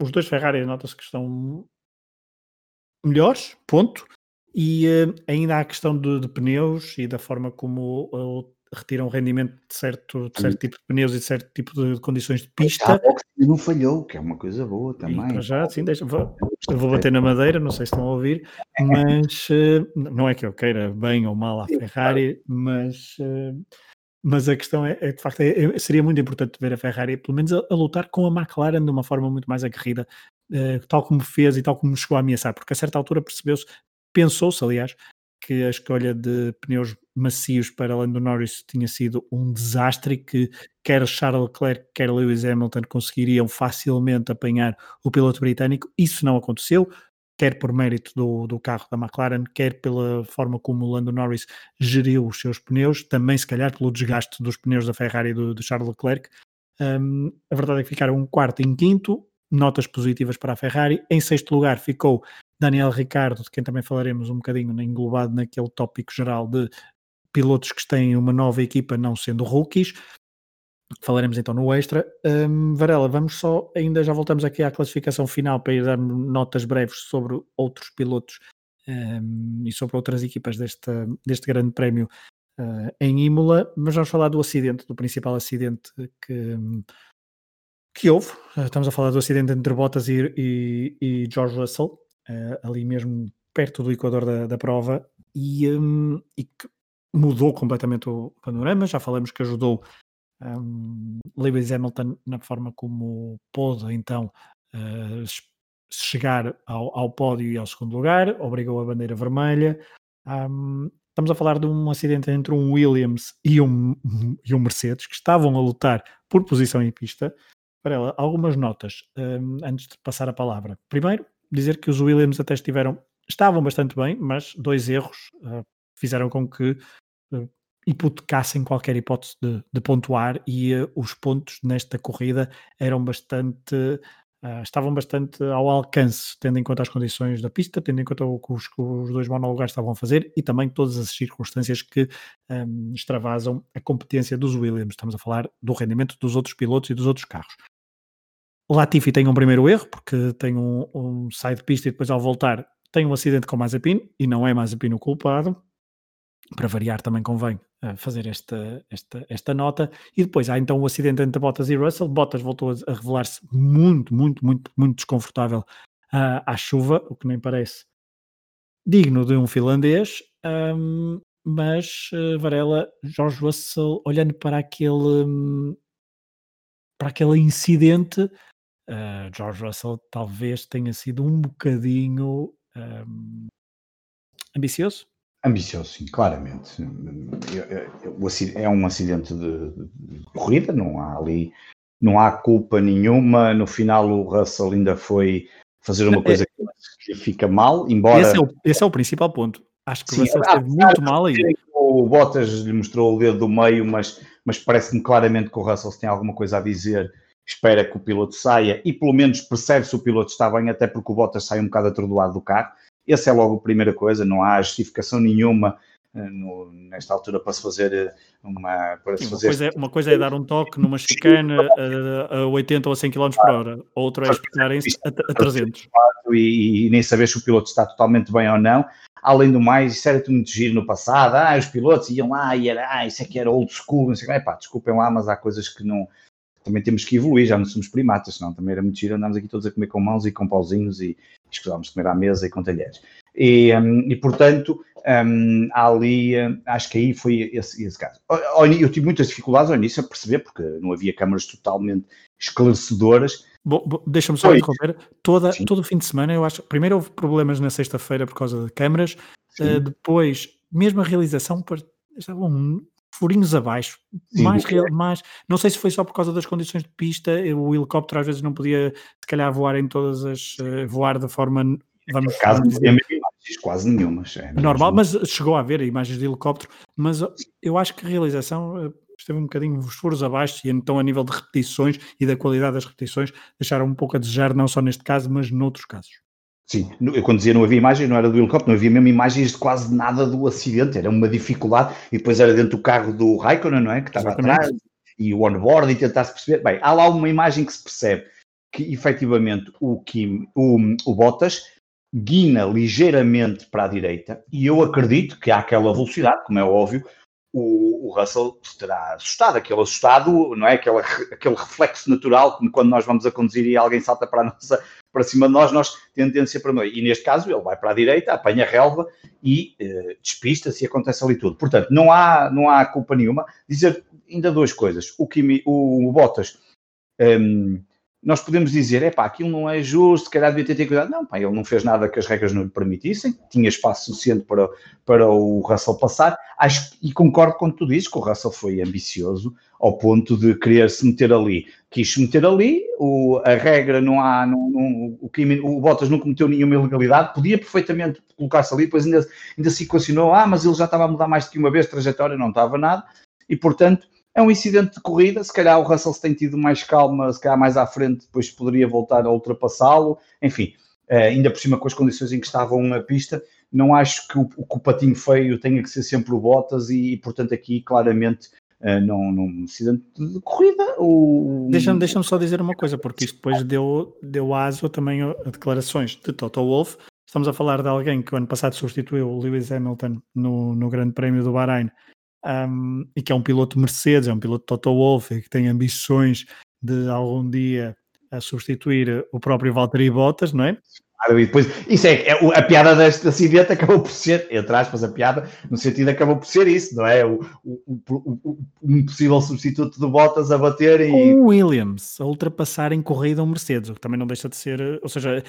Speaker 1: os dois Ferrari nota-se que estão melhores, ponto, e uh, ainda há a questão de, de, pneus e da forma como uh, retiram rendimento de certo, de certo tipo de pneus e de certo tipo de condições de pista.
Speaker 2: E não falhou, que é uma coisa boa também.
Speaker 1: Já, sim, deixa, vou, eu vou bater na madeira, não sei se estão a ouvir, mas uh, não é que eu queira bem ou mal a Ferrari, mas, uh, mas a questão é, é de facto, é, é, seria muito importante ver a Ferrari, pelo menos a, a, lutar com a McLaren de uma forma muito mais aguerrida, uh, tal como fez e tal como chegou a ameaçar, porque a certa altura percebeu-se, pensou-se, aliás, que a escolha de pneus macios para Lando Norris tinha sido um desastre que quer Charles Leclerc, quer Lewis Hamilton conseguiriam facilmente apanhar o piloto britânico. Isso não aconteceu, quer por mérito do, do carro da McLaren, quer pela forma como Lando Norris geriu os seus pneus, também se calhar pelo desgaste dos pneus da Ferrari e do, do Charles Leclerc. Um, a verdade é que ficaram um quarto e um quinto, notas positivas para a Ferrari. Em sexto lugar ficou Daniel Ricardo, de quem também falaremos um bocadinho englobado naquele tópico geral de pilotos que têm uma nova equipa não sendo rookies. Falaremos então no extra. Um, Varela, vamos só, ainda já voltamos aqui à classificação final para ir dar notas breves sobre outros pilotos um, e sobre outras equipas deste, deste grande prémio uh, em Imola, mas vamos falar do acidente, do principal acidente que, que houve. Uh, estamos a falar do acidente entre Bottas e, e, e George Russell, uh, ali mesmo perto do equador da, da prova, e, um, e que mudou completamente o panorama. Já falamos que ajudou um, Lewis Hamilton na forma como pôde então uh, chegar ao, ao, pódio e ao segundo lugar, obrigou a bandeira vermelha. Um, estamos a falar de um acidente entre um Williams e um, e um Mercedes que estavam a lutar por posição em pista. Para ela, algumas notas um, antes de passar a palavra. Primeiro, dizer que os Williams até estiveram, estavam bastante bem, mas dois erros uh, fizeram com que uh, hipotecassem qualquer hipótese de, de pontuar e uh, os pontos nesta corrida eram bastante estavam bastante ao alcance, tendo em conta as condições da pista, tendo em conta o que os, os dois monolugares estavam a fazer e também todas as circunstâncias que um, extravasam a competência dos Williams. Estamos a falar do rendimento dos outros pilotos e dos outros carros. Latifi tem um primeiro erro, porque tem um, um sai de pista e depois ao voltar tem um acidente com Mazepin e não é Mazepin o culpado para variar também convém uh, fazer esta, esta, esta nota. E depois há então o acidente entre Bottas e Russell. Bottas voltou a, revelar-se muito, muito, muito, muito desconfortável uh, à chuva, o que nem parece digno de um finlandês. Um, mas uh, Varela, George Russell, olhando para aquele, um, para aquele incidente, uh, George Russell talvez tenha sido um bocadinho um, ambicioso
Speaker 2: Ambicioso, sim, claramente. É um acidente de, corrida, não há ali, não há culpa nenhuma. No final, o Russell ainda foi fazer uma é, coisa que fica mal, embora.
Speaker 1: Esse é o, esse é o principal ponto. Acho que sim, o Russell esteve muito mal aí.
Speaker 2: O Bottas lhe mostrou o dedo do meio, mas, mas parece-me claramente que o Russell se tem alguma coisa a dizer. Espera que o piloto saia e pelo menos percebe se o piloto está bem, até porque o Bottas sai um bocado atordoado do carro essa é logo a primeira coisa, não há justificação nenhuma uh, no, nesta altura para se fazer eh, uma. Para
Speaker 1: Sim,
Speaker 2: se
Speaker 1: fazer... Uma, coisa é, uma coisa é dar um toque numa chicane a, a 80 ou a 100 km por hora, outra é espetarem-se a, a 300.
Speaker 2: E, e, nem saber se o piloto está totalmente bem ou não. Além do mais, isso era muito giro no passado. Ah, os pilotos iam lá e era, ah, isso é que era old school. Não sei, é pá, desculpem lá, mas há coisas que não. Também temos que evoluir, já não somos primatas, senão também era muito giro. Andámos aqui todos a comer com mãos e com pauzinhos e, escusávamos de comer à mesa e com talheres. E, um, e portanto, um, ali, hum, acho que aí foi esse, esse caso. Eu tive muitas dificuldades ao início a perceber, porque não havia câmaras totalmente esclarecedoras.
Speaker 1: Deixa-me só interromper. Toda, todo o fim de semana, eu acho. Primeiro houve problemas na sexta-feira por causa de câmaras, uh, depois, mesmo a realização, estavam furinhos abaixo, Sim, mais, real, mais, não sei se foi só por causa das condições de pista, o helicóptero às vezes não podia, se calhar, voar em todas as, uh, voar da forma,
Speaker 2: vamos, caso vamos dizer, imagens, quase nenhuma. É
Speaker 1: normal, mas chegou a haver imagens de helicóptero, mas eu acho que a realização uh, esteve um bocadinho os furos abaixo e então a nível de repetições e da qualidade das repetições deixaram um pouco a desejar, não só neste caso, mas noutros casos.
Speaker 2: Sim, eu quando dizia não havia imagens, não era do helicóptero, não havia mesmo imagens de quase nada do acidente, era uma dificuldade, e depois era dentro do carro do Raikkonen, não é? Que estava Exatamente. atrás, e o onboard, e tentar-se perceber. Bem, há lá uma imagem que se percebe que efetivamente o, Kim, o, o Bottas guina ligeiramente para a direita, e eu acredito que há aquela velocidade, como é óbvio, o, o Russell terá assustado, aquele assustado, não é? Aquele, aquele reflexo natural, como quando nós vamos a conduzir e alguém salta para, nossa, para cima de nós, nós tendência para E neste caso ele vai para a direita, apanha a relva e eh, despista-se e acontece ali tudo. Portanto, não há, não há culpa nenhuma. Dizer ainda duas coisas. O, Kimi, o, o Bottas. Ehm, nós podemos dizer, é pá, aquilo não é justo, se calhar devia ter cuidado. Não, pá, ele não fez nada que as regras não lhe permitissem, tinha espaço suficiente para, para o Russell passar. Acho, e concordo com tu dizes que o Russell foi ambicioso ao ponto de querer se meter ali. Quis se meter ali, o, a regra não há, não, não, o, crime, o Bottas não cometeu nenhuma ilegalidade, podia perfeitamente colocar-se ali, depois ainda, ainda se equacionou, ah, mas ele já estava a mudar mais do que uma vez, trajetória não estava nada, e portanto é um incidente de corrida, se calhar o Russell se tem tido mais calma, se calhar mais à frente, depois poderia voltar a ultrapassá-lo. Enfim, ainda por cima com as condições em que estavam a pista, não acho que o, que o patinho feio tenha que ser sempre o Bottas e, portanto, aqui claramente Uh, não, não acidente de corrida. O...
Speaker 1: Deixa-me deixa só dizer uma coisa, porque isto depois deu, deu aso também a declarações de Toto Wolff. Estamos a falar de alguém que o ano passado substituiu o Lewis Hamilton no, no Grande Prémio do Bahrein um, e que é um piloto Mercedes, é um piloto Toto Wolff e que tem ambições de algum dia a substituir o próprio Valtteri Bottas, não é?
Speaker 2: Claro, e depois, isso é, é, a piada deste acidente acabou por ser, entre aspas, a piada, no sentido acabou por ser isso, não é? O, o, o, um possível substituto de Bottas a bater e.
Speaker 1: O Williams a ultrapassar em corrida um Mercedes, o que também não deixa de ser, ou seja,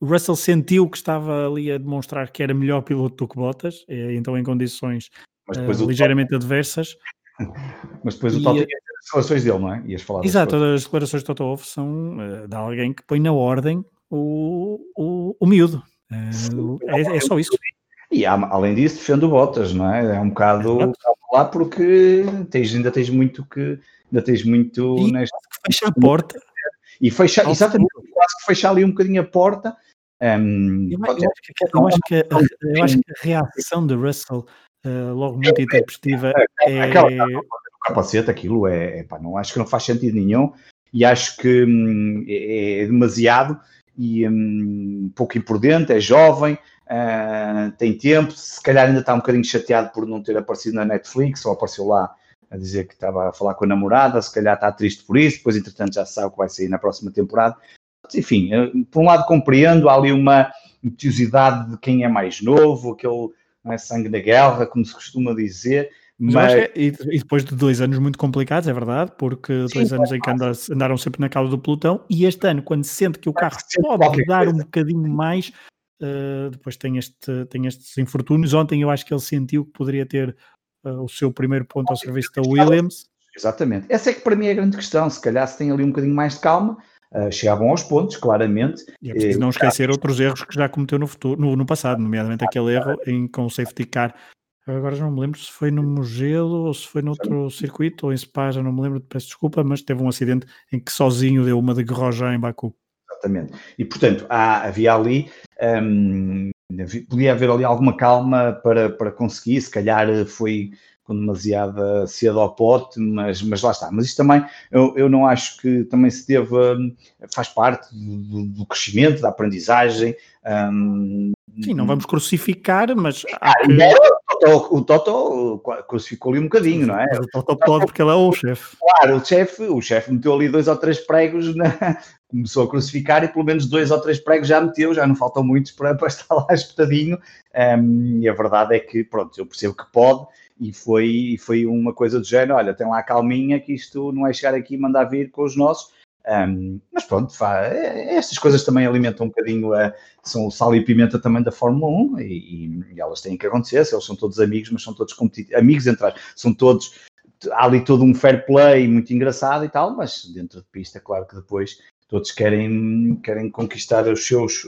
Speaker 1: o Russell sentiu que estava ali a demonstrar que era melhor piloto do que Bottas, então em condições uh, ligeiramente adversas.
Speaker 2: Mas depois o Toto tinha as declarações dele, não é? Ias
Speaker 1: falar Exato, as declarações de Toto Wolff são uh, de alguém que põe na ordem o, o, o miúdo. Uh, é, é, só isso.
Speaker 2: E além disso, defende o Bottas, não é? É um bocado é lá porque tens, ainda tens muito que. Ainda tens muito.
Speaker 1: E neste... fecha a porta.
Speaker 2: E fecha, exatamente, quase que fecha ali um bocadinho a porta. Um,
Speaker 1: eu, eu, acho que, eu, acho que, eu acho que a reação de Russell uh, logo muito intempestiva é, é...
Speaker 2: Aquela, capacete, aquilo é, é pá, não acho que não faz sentido nenhum e acho que hum, é, é, demasiado e um pouco imprudente, é jovem, uh, tem tempo, se calhar ainda está um bocadinho chateado por não ter aparecido na Netflix ou apareceu lá a dizer que estava a falar com a namorada, se calhar está triste por isso, depois entretanto já sabe que vai sair na próxima temporada. Enfim, eh, por um lado compreendo, há ali uma impetuosidade de quem é mais novo, aquele é, sangue da guerra, como se costuma dizer,
Speaker 1: mas... É, e, e, depois de dois anos muito complicados, é verdade, porque Sim, dois anos em que andaram sempre na causa do pelotão, e este ano, quando sente que o carro pode dar um bocadinho mais, uh, depois tem, este, tem estes infortúnios. Ontem eu acho que ele sentiu que poderia ter uh, o seu primeiro ponto ao serviço da Williams.
Speaker 2: Exatamente. Essa é que para mim é a grande questão. Se calhar se tem ali um bocadinho mais de calma, uh, chegavam aos pontos, claramente.
Speaker 1: E é preciso não esquecer outros erros que já cometeu no, futuro, no, no passado, nomeadamente aquele erro em, com o safety car Agora já não me lembro se foi no Mugello ou se foi noutro circuito ou em Spa, já não me lembro, peço desculpa, mas teve um acidente em que sozinho deu uma de Grosjean em Baku.
Speaker 2: Exatamente. E portanto, há, havia ali, um, podia haver ali alguma calma para, para conseguir, se calhar foi com demasiada cedo ao pote, mas, mas lá está. Mas isto também, eu, eu não acho que também se deva, faz parte do, do crescimento, da aprendizagem. Um,
Speaker 1: Sim, não vamos crucificar, mas.
Speaker 2: Ah, que... O Toto crucificou ali um bocadinho, não é?
Speaker 1: O Toto pode, porque ele é o chefe.
Speaker 2: Claro, o chefe, o chefe meteu ali dois ou três pregos, na... começou a crucificar e pelo menos dois ou três pregos já meteu, já não faltam muitos para, para estar lá espetadinho. Um, e a verdade é que, pronto, eu percebo que pode, e foi, foi uma coisa do género: olha, tem lá a calminha que isto não é chegar aqui e mandar vir com os nossos. Um, mas pronto, fá, é, estas coisas também alimentam um bocadinho, a, são o sal e pimenta também da Fórmula 1 e, e, elas têm que acontecer. Eles são todos amigos, mas são todos amigos entre são todos. Há ali todo um fair play muito engraçado e tal, mas dentro de pista, claro que depois todos querem, querem conquistar os seus,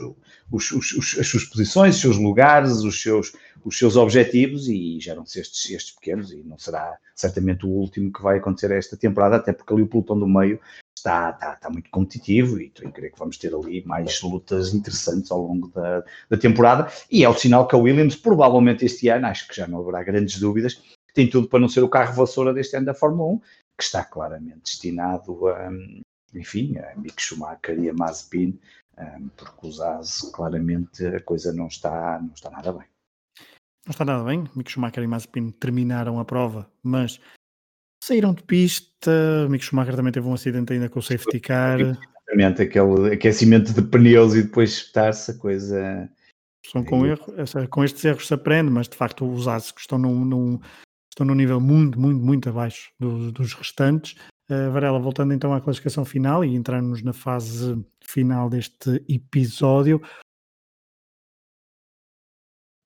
Speaker 2: os, os, os, as suas posições, os seus lugares, os seus, os seus objetivos e geram-se estes, estes pequenos e não será certamente o último que vai acontecer esta temporada, até porque ali o pelotão do meio está, está, está muito competitivo e estou a crer que vamos ter ali mais lutas interessantes ao longo da, da temporada. E é o sinal que a Williams provavelmente este ano, acho que já não haverá grandes dúvidas, tem tudo para não ser o carro vassoura deste ano da Fórmula 1, que está claramente destinado a, enfim, a Mick Schumacher e a Mazepin, um, porque os AS, claramente, a coisa não está, não está nada bem.
Speaker 1: Não está nada bem. Mick Schumacher e Mazepin terminaram a prova, mas saíram de pista. Mick Schumacher também teve um acidente ainda com o safety car.
Speaker 2: Exatamente, aquele aquecimento de pneus e depois espetar-se a coisa.
Speaker 1: São com, erro, com estes erros se aprende, mas de facto os AS que estão num, num, estão num nível muito, muito, muito abaixo dos, dos restantes. Uh, Varela, voltando então à classificação final e entrarmos na fase final deste episódio.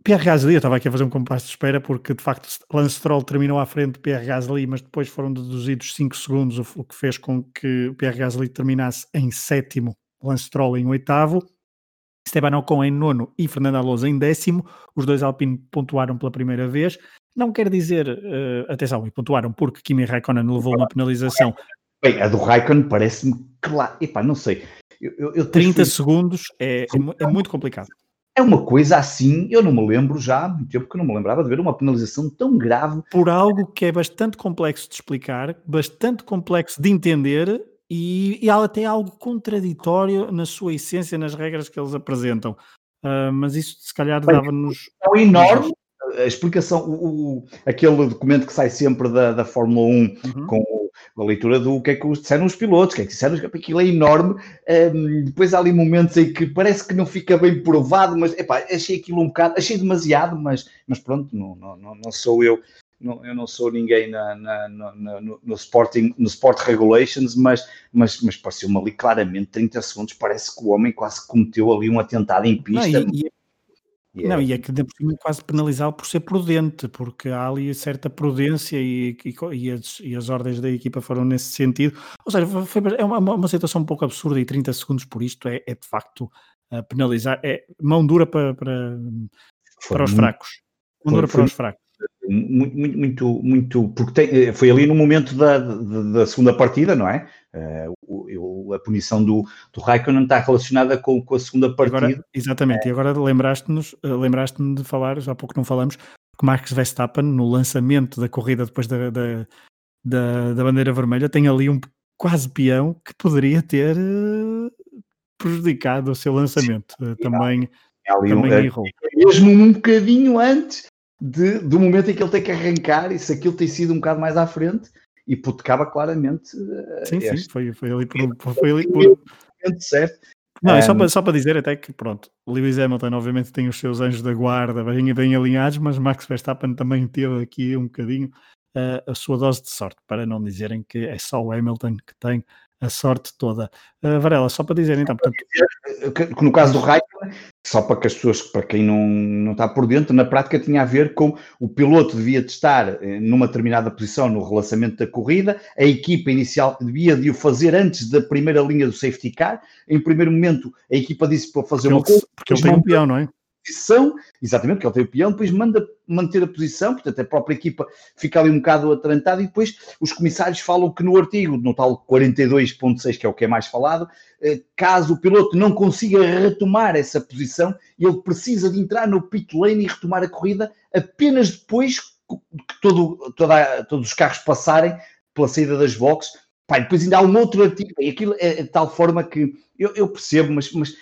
Speaker 1: Pierre Gasly, eu estava aqui a fazer um compasso de espera porque de facto Lance Stroll terminou à frente de Pierre Gasly, mas depois foram deduzidos 5 segundos, o que fez com que Pierre Gasly terminasse em sétimo, Lance Stroll em oitavo, Esteban Ocon em nono e Fernando Alonso em décimo. Os dois Alpine pontuaram pela primeira vez. Não quer dizer, uh, atenção, e pontuaram porque Kimi Raikkonen levou uma penalização.
Speaker 2: Bem, a do Raikkonen parece-me claro. Epá, não sei. Eu, eu
Speaker 1: 30 fui... segundos é, é, é, muito complicado.
Speaker 2: É uma coisa assim, eu não me lembro já há muito tempo que não me lembrava de ver uma penalização tão grave.
Speaker 1: Por algo que é bastante complexo de explicar, bastante complexo de entender e, e até algo contraditório na sua essência, nas regras que eles apresentam. Uh, mas isso se calhar dava-nos.
Speaker 2: É enorme, a explicação, o, o, aquele documento que sai sempre da, da Fórmula 1 uhum. com a leitura do que é que disseram os pilotos, o que é que disseram, aquilo é enorme. Um, depois há ali momentos em que parece que não fica bem provado, mas epá, achei aquilo um bocado, achei demasiado, mas, mas pronto, não, não, não sou eu. Não, eu não sou ninguém na, na, na, no, no, sporting, no Sport Regulations, mas, mas, mas pareceu-me ali claramente 30 segundos. Parece que o homem quase cometeu ali um atentado em pista. Não, e, e
Speaker 1: Yeah. Não, e é que por cima quase penalizá-lo por ser prudente, porque há ali certa prudência e, e, as, e, as, ordens da equipa foram nesse sentido. Ou seja, foi, é uma, uma, situação um pouco absurda e 30 segundos por isto é, é de facto uh, penalizar, é mão dura para, para, para os fracos. Mão dura para os fracos.
Speaker 2: Muito, muito, muito, muito porque tem, eh, foi ali no momento da, da, da segunda partida, não é? Uh, a punição do, do Raikkonen está relacionada com, com a segunda partida.
Speaker 1: Agora, exatamente, é. e agora lembraste-nos, eh, lembraste-me de falar, já há pouco não falamos, que Max Verstappen, no lançamento da corrida depois da, da, da, da bandeira vermelha, tem ali um quase peão que poderia ter prejudicado o seu lançamento. Uh, também, também um, errou.
Speaker 2: Mesmo um bocadinho antes de, do momento em que ele tem que arrancar, e se aquilo tem sido um bocado mais à frente, hipotecava claramente.
Speaker 1: Eh, sim, este... sim, foi, foi ali por. Foi ali por...
Speaker 2: certo.
Speaker 1: Não, é só para, só para dizer até que, pronto, Lewis Hamilton obviamente tem os seus anjos da guarda bem, bem alinhados, mas Max Verstappen também teve aqui um bocadinho uh, a sua dose de sorte, para não dizerem que é só o Hamilton que tem a sorte toda. Uh, Varela, só para dizer então, portanto...
Speaker 2: Que no caso do Raikkonen, só para que as pessoas, para quem não, não está por dentro, na prática tinha a ver com o piloto devia de estar eh, numa determinada posição no relançamento da corrida, a equipa inicial devia de o fazer antes da primeira linha do safety car, em primeiro momento a equipa disse para fazer porque uma coisa...
Speaker 1: Porque ele tem um peão, não é?
Speaker 2: Posição, exatamente, porque ele tem o peão, depois manda manter a posição, portanto a própria equipa fica ali um bocado atrantada e depois os comissários falam que no artigo, no tal 42.6, que é o que é mais falado, eh, caso o piloto não consiga retomar essa posição, ele precisa de entrar no pit lane e retomar a corrida apenas depois que todo, toda, todos os carros passarem pela saída das boxes. Pá, depois ainda há um outro artigo, e aquilo é de tal forma que eu, eu percebo, mas, mas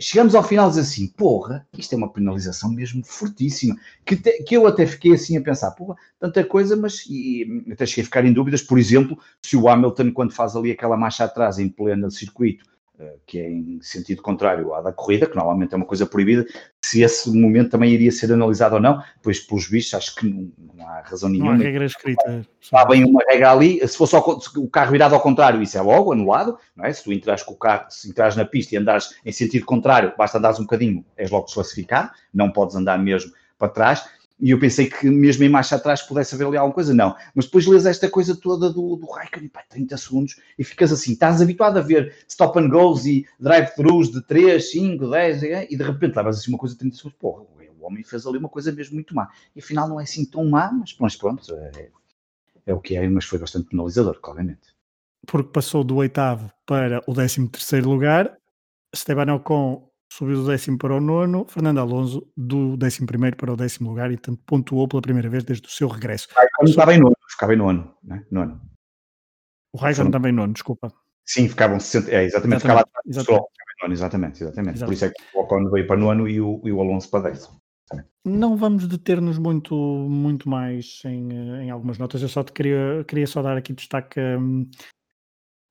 Speaker 2: chegamos ao final e assim, porra, isto é uma penalização mesmo fortíssima, que, te, que eu até fiquei assim a pensar, porra, tanta coisa, mas e, até cheguei a ficar em dúvidas, por exemplo, se o Hamilton, quando faz ali aquela marcha atrás em pleno circuito, que é em sentido contrário à da corrida, que normalmente é uma coisa proibida, se esse momento também iria ser analisado ou não, pois pelos vistos acho que não, não há razão nenhuma.
Speaker 1: Não há regra escrita.
Speaker 2: Há bem uma regra ali, se fosse o carro virado ao contrário, isso é logo anulado, não é? Se tu entras com o carro, se entras na pista e andares em sentido contrário, basta andares um bocadinho, és logo desclassificado, não podes andar mesmo para trás. E eu pensei que mesmo em marcha atrás pudesse haver ali alguma coisa, não. Mas depois lês esta coisa toda do, do Raikkonen, pá, 30 segundos, e ficas assim, estás habituado a ver stop and goes e drive-thrus de 3, 5, 10, e de repente levas assim uma coisa de 30 segundos, porra, o homem fez ali uma coisa mesmo muito má. E afinal não é assim tão má, mas, pronto, é, é o que é, mas foi bastante penalizador, claramente.
Speaker 1: Porque passou do oitavo para o décimo terceiro lugar, Esteban Ocon subiu do décimo para o nono, Fernando Alonso do décimo primeiro para o décimo lugar e tanto pontuou pela primeira vez desde o seu regresso.
Speaker 2: Raikkonen estava em nono, ficava em nono, né? nono.
Speaker 1: O Raikkonen também nono, desculpa.
Speaker 2: Sim, ficavam 60, é, exatamente, exatamente, ficava atrás exatamente. Nono, exatamente, exatamente. exatamente. Por isso é que o Ocon veio para nono e o, e o Alonso para décimo.
Speaker 1: Não vamos deter-nos muito, muito mais em, em algumas notas. Eu só te queria, queria só dar aqui destaque um,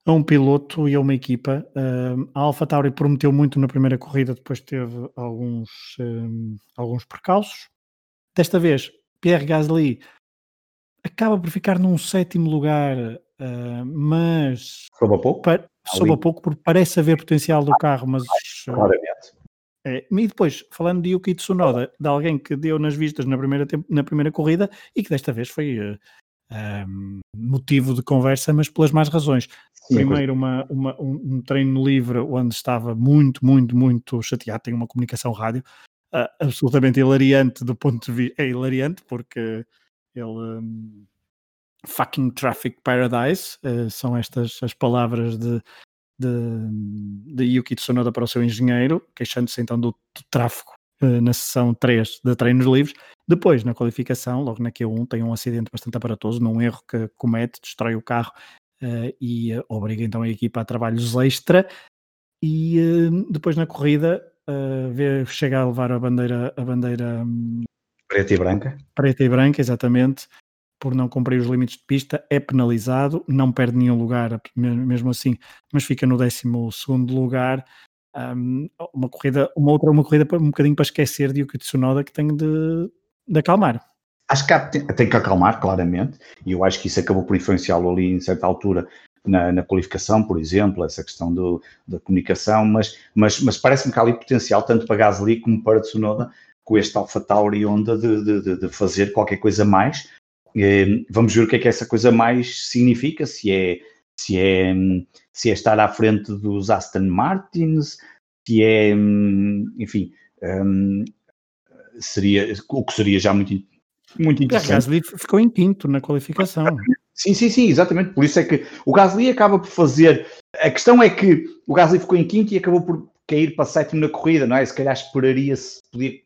Speaker 1: a um piloto e a uma equipa. Uh, a Alpha Tauri prometeu muito na primeira corrida, depois teve alguns, um, alguns percalços. Desta vez, Pierre Gasly acaba por ficar num sétimo lugar, uh, mas
Speaker 2: soube a pouco,
Speaker 1: pa, soube a pouco porque parece haver potencial do carro, mas
Speaker 2: claramente.
Speaker 1: É, e depois, falando de Yuki Tsunoda, de alguém que deu nas vistas na primeira, na primeira corrida e que desta vez foi uh, um, motivo de conversa, mas pelas más razões. Sim, Primeiro, uma, uma, um, treino livre onde estava muito, muito, muito chateado. Tem uma comunicação rádio uh, absolutamente hilariante do ponto de vista. É hilariante porque ele. Um, fucking traffic paradise uh, são estas as palavras de, de, de Yuki Tsunoda para o seu engenheiro, queixando-se então do, do tráfego uh, na sessão 3 de treinos livres. Depois, na qualificação, logo na Q1, tem um acidente bastante aparatoso, num erro que comete, destrói o carro uh, e uh, obriga então a equipa a trabalhos extra. E depois na corrida, vê, chega a levar a bandeira, a bandeira um,
Speaker 2: preta e branca.
Speaker 1: Preta e branca, exatamente por não cumprir os limites de pista, é penalizado, não perde nenhum lugar, mesmo assim, mas fica no 12 lugar. Um, uma corrida, uma outra, uma corrida um bocadinho para esquecer de Yuki Tsunoda que tem de, de acalmar.
Speaker 2: Acho que tem, tem, que acalmar, claramente, e eu acho que isso acabou por influenciá-lo ali em certa altura na, na, qualificação, por exemplo, essa questão do, da comunicação, mas, mas, mas parece-me que há ali potencial, tanto para Gasly como para Tsunoda, com este Alpha Tauri onda de, de, de, fazer qualquer coisa mais, Ehm, vamos ver o que é que essa coisa mais significa, se é, se é, se é estar à frente dos Aston Martins, se é, enfim, um, seria, o que seria já muito, muito interessante. O
Speaker 1: Gasly ficou em quinto na qualificação.
Speaker 2: Sim, sim, sim, exatamente. Por isso é que o Gasly acaba por fazer. A questão é que o Gasly ficou em quinto e acabou por cair para sétimo na corrida, não é? Se calhar esperaria-se, podia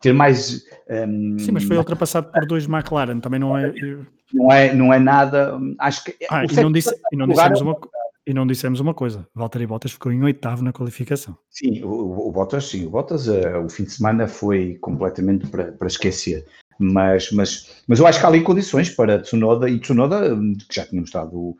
Speaker 2: ter mais.
Speaker 1: Um, Sim, mas foi ultrapassado por dois McLaren, também não é.
Speaker 2: Não é, não é nada. Acho que.
Speaker 1: Ah, e, não disse, e, não dissemos uma, e não dissemos uma coisa: Valtteri Bottas ficou em oitavo na qualificação.
Speaker 2: Sim, o, o Bottas, sim, o Bottas, uh, o fim de semana foi completamente para, para esquecer. Mas, mas, mas eu acho que há ali condições para Tsunoda e Tsunoda, hum, que já tínhamos estado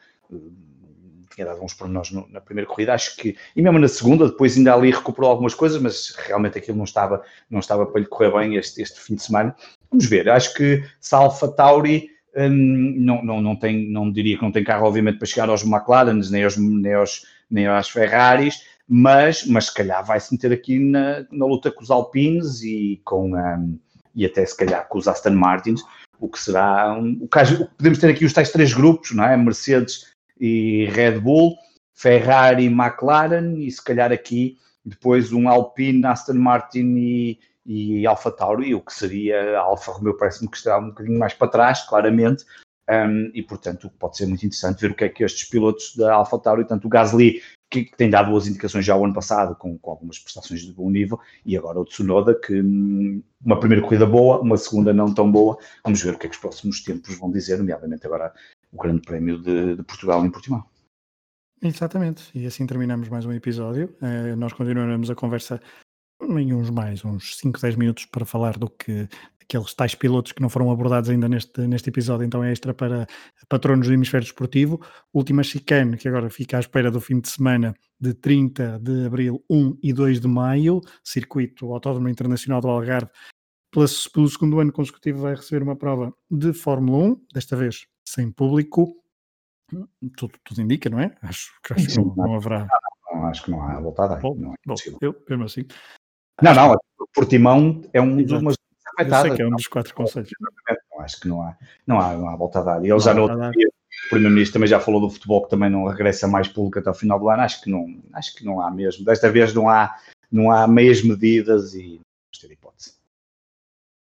Speaker 2: tinha dado uns pormenores na primeira corrida, acho que, e mesmo na segunda, depois ainda ali recuperou algumas coisas, mas realmente aquilo não estava, não estava para lhe correr bem este, este fim de semana. Vamos ver, acho que se a Alpha Tauri hum, não, não, não, tem, não diria que não tem carro, obviamente, para chegar aos McLarens, nem aos, nem aos, nem aos Ferraris, mas, mas se calhar vai se meter aqui na, na luta com os Alpines e com um, e até se calhar com os Aston Martins, o que será um, o caso, podemos ter aqui os tais três grupos, não é? Mercedes, e Red Bull, Ferrari, McLaren e se calhar aqui depois um Alpine, Aston Martin e, e Alfa Tauri, o que seria Alfa Romeo parece-me que está um bocadinho mais para trás, claramente, um, e portanto pode ser muito interessante ver o que é que estes pilotos da Alfa Tauri, tanto o Gasly, que, que, tem dado boas indicações já o ano passado, com, com, algumas prestações de bom nível, e agora o Tsunoda, que hum, uma primeira corrida boa, uma segunda não tão boa, vamos ver o que é que os próximos tempos vão dizer, nomeadamente agora o Grande Prémio de, de Portugal em Portimão.
Speaker 1: Exatamente, e assim terminamos mais um episódio. Uh, nós continuaremos a conversa em uns mais, uns 5, 10 minutos para falar do que aqueles tais pilotos que não foram abordados ainda neste, neste episódio, então é extra para patronos do hemisfério desportivo. Última chicane, que agora fica à espera do fim de semana de 30 de abril, 1 e 2 de maio, circuito Autódromo Internacional do Algarve, pelo segundo ano consecutivo vai receber uma prova de Fórmula 1, desta vez sem público, tudo, tudo indica, não é? Acho, acho que não, não haverá.
Speaker 2: Não, acho que não há volta a dar. Bom, não é
Speaker 1: bom, eu, mesmo assim.
Speaker 2: Não, não, Portimão é um dos
Speaker 1: afetadas. que é um dos quatro conselhos.
Speaker 2: Não, acho que não há, não há, não há volta a dar. E ele já no outro dia, o Primeiro-Ministro também já falou do futebol que também não regressa mais público até o final do ano. Acho que não, acho que não há mesmo. Desta vez não há, não há meias medidas e vamos ter hipótese.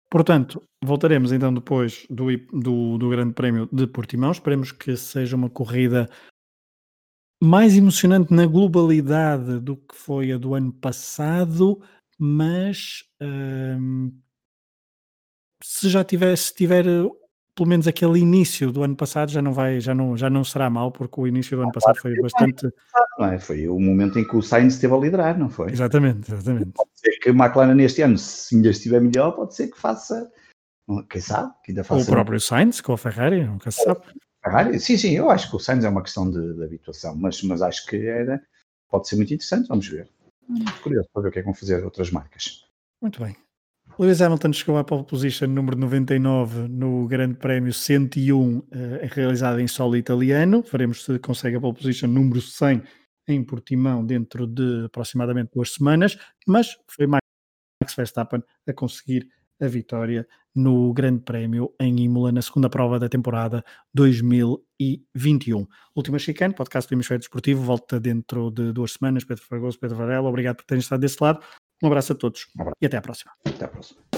Speaker 1: Portanto, voltaremos então depois do, do, do Grande Prémio de Portimão. Esperemos que seja uma corrida mais emocionante na globalidade do que foi a do ano passado, mas hum, se já tiver, se tiver pelo menos aquele início do ano passado já não vai, já não, já não será mal, porque o início do ano passado foi bastante.
Speaker 2: Não é? Foi o momento em que o Sainz esteve a liderar, não foi?
Speaker 1: Exatamente, exatamente
Speaker 2: ser que a McLaren neste ano, se ainda estiver melhor, pode ser que faça, quem sabe, que ainda faça.
Speaker 1: O próprio Sainz com a Ferrari, nunca se sabe.
Speaker 2: Ferrari, sim, sim, eu acho que o Sainz é uma questão de, de habituação, mas, mas acho que era, pode ser muito interessante, vamos ver. Muito curioso para ver o que é que vão fazer outras marcas.
Speaker 1: Muito bem. Lewis Hamilton chegou à pole position número 99 no Grande Prémio 101, uh, realizado em solo italiano. Veremos se consegue a pole position número 100 em Portimão dentro de aproximadamente duas semanas, mas foi Max Verstappen a conseguir a vitória no Grande Prémio em Imola na segunda prova da temporada 2021. Última chicane, podcast do Hemisfério Desportivo, volta dentro de duas semanas. Pedro Fragoso, Pedro Varela, obrigado por terem estado desse lado. Um abraço a todos um abraço. e até à próxima.
Speaker 2: Até à próxima.